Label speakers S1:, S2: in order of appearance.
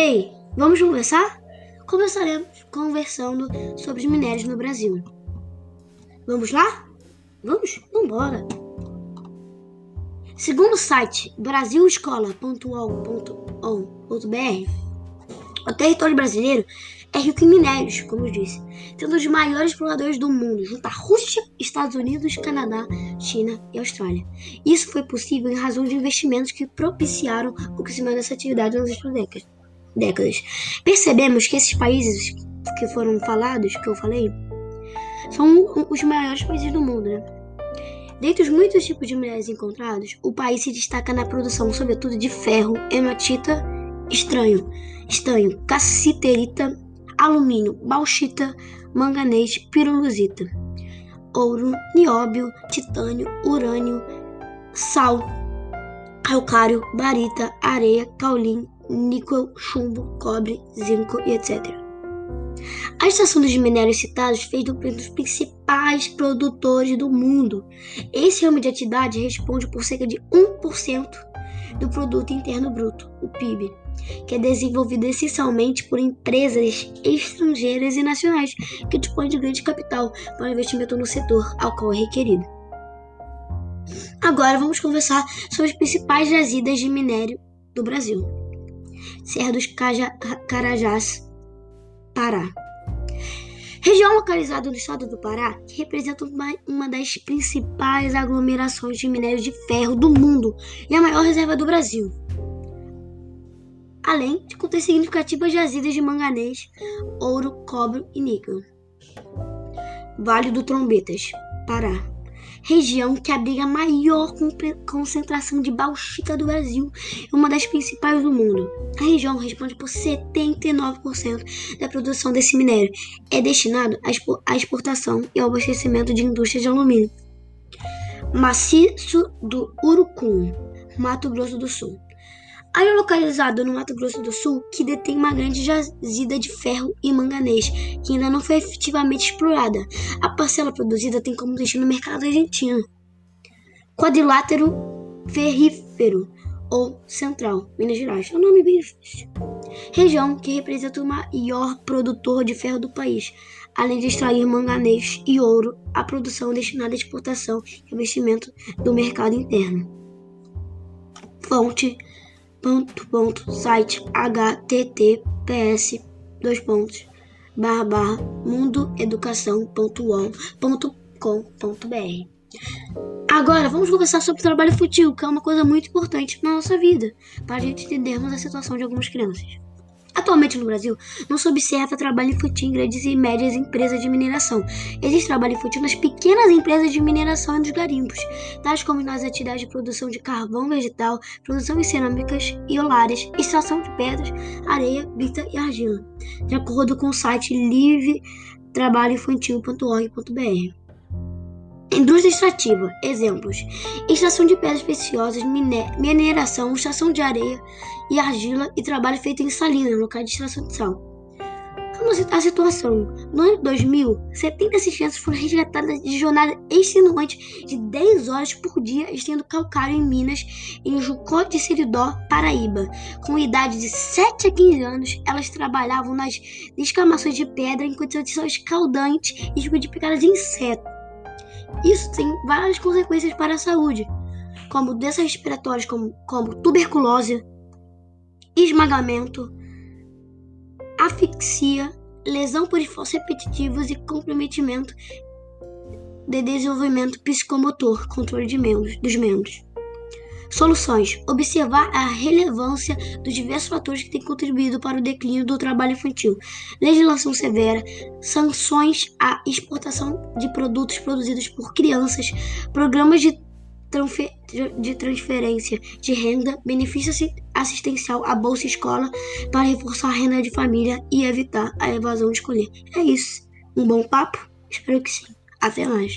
S1: Ei, vamos conversar? Começaremos conversando sobre os minérios no Brasil. Vamos lá? Vamos? Vambora! Segundo o site brasilescola.ol.br, o território brasileiro é rico em minérios, como eu disse, sendo os maiores exploradores do mundo, junto à Rússia, Estados Unidos, Canadá, China e Austrália. Isso foi possível em razão de investimentos que propiciaram o crescimento dessa atividade nas últimas décadas. Percebemos que esses países que foram falados, que eu falei, são os maiores países do mundo, né? Dentre os muitos tipos de minérios encontrados, o país se destaca na produção, sobretudo, de ferro, hematita, estranho, estanho, cassiterita, alumínio, bauxita, manganês, piruluzita, ouro, nióbio, titânio, urânio, sal, calcário, barita, areia, caulin, níquel, chumbo, cobre, zinco e etc. A extração dos minérios citados fez do um dos principais produtores do mundo. Esse ramo de atividade responde por cerca de 1% do produto interno bruto, o PIB que é desenvolvido essencialmente por empresas estrangeiras e nacionais que dispõem de grande capital para investimento no setor ao qual é requerido. Agora vamos conversar sobre as principais jazidas de minério do Brasil. Serra dos Caja Carajás, Pará. Região localizada no estado do Pará, que representa uma, uma das principais aglomerações de minério de ferro do mundo e a maior reserva do Brasil além de conter significativas jazidas de manganês, ouro, cobre e níquel. Vale do Trombetas, Pará. Região que abriga a maior concentração de bauxita do Brasil e uma das principais do mundo. A região responde por 79% da produção desse minério. É destinado à exportação e ao abastecimento de indústrias de alumínio. Maciço do Urucum, Mato Grosso do Sul. Área localizada no Mato Grosso do Sul que detém uma grande jazida de ferro e manganês, que ainda não foi efetivamente explorada. A parcela produzida tem como destino o mercado argentino. Quadrilátero ferrífero ou central, Minas Gerais. É um nome bem difícil. Região que representa o maior produtor de ferro do país, além de extrair manganês e ouro, a produção destinada à exportação e investimento do mercado interno. Fonte ponto, ponto, site https dois pontos barra barra mundoeducação.com.br Agora vamos conversar sobre o trabalho fútil, que é uma coisa muito importante na nossa vida, para a gente entendermos a situação de algumas crianças. Atualmente no Brasil, não se observa trabalho infantil em grandes e médias empresas de mineração. Existe trabalho infantil nas pequenas empresas de mineração e nos garimpos, tais como nas atividades de produção de carvão vegetal, produção de cerâmicas e olares, extração de pedras, areia, brita e argila, de acordo com o site livretrabalhoinfantil.org.br. Indústria extrativa. Exemplos: extração de pedras preciosas, mineração, extração de areia e argila e trabalho feito em salinas, locais de extração de sal. Vamos citar a situação. No ano 2000, 70 assistentes foram resgatadas de jornada extenuante de 10 horas por dia estendo calcário em Minas, em Jucó de Seridó, Paraíba. Com idade de 7 a 15 anos, elas trabalhavam nas descamações de pedra em condições escaldantes e tipo de picadas de insetos. Isso tem várias consequências para a saúde, como doenças respiratórias como, como tuberculose, esmagamento, asfixia, lesão por esforços repetitivos e comprometimento de desenvolvimento psicomotor, controle de membros, dos membros. Soluções: observar a relevância dos diversos fatores que têm contribuído para o declínio do trabalho infantil, legislação severa, sanções à exportação de produtos produzidos por crianças, programas de, de transferência de renda, benefício assistencial à Bolsa Escola para reforçar a renda de família e evitar a evasão escolar. É isso. Um bom papo? Espero que sim. Até mais.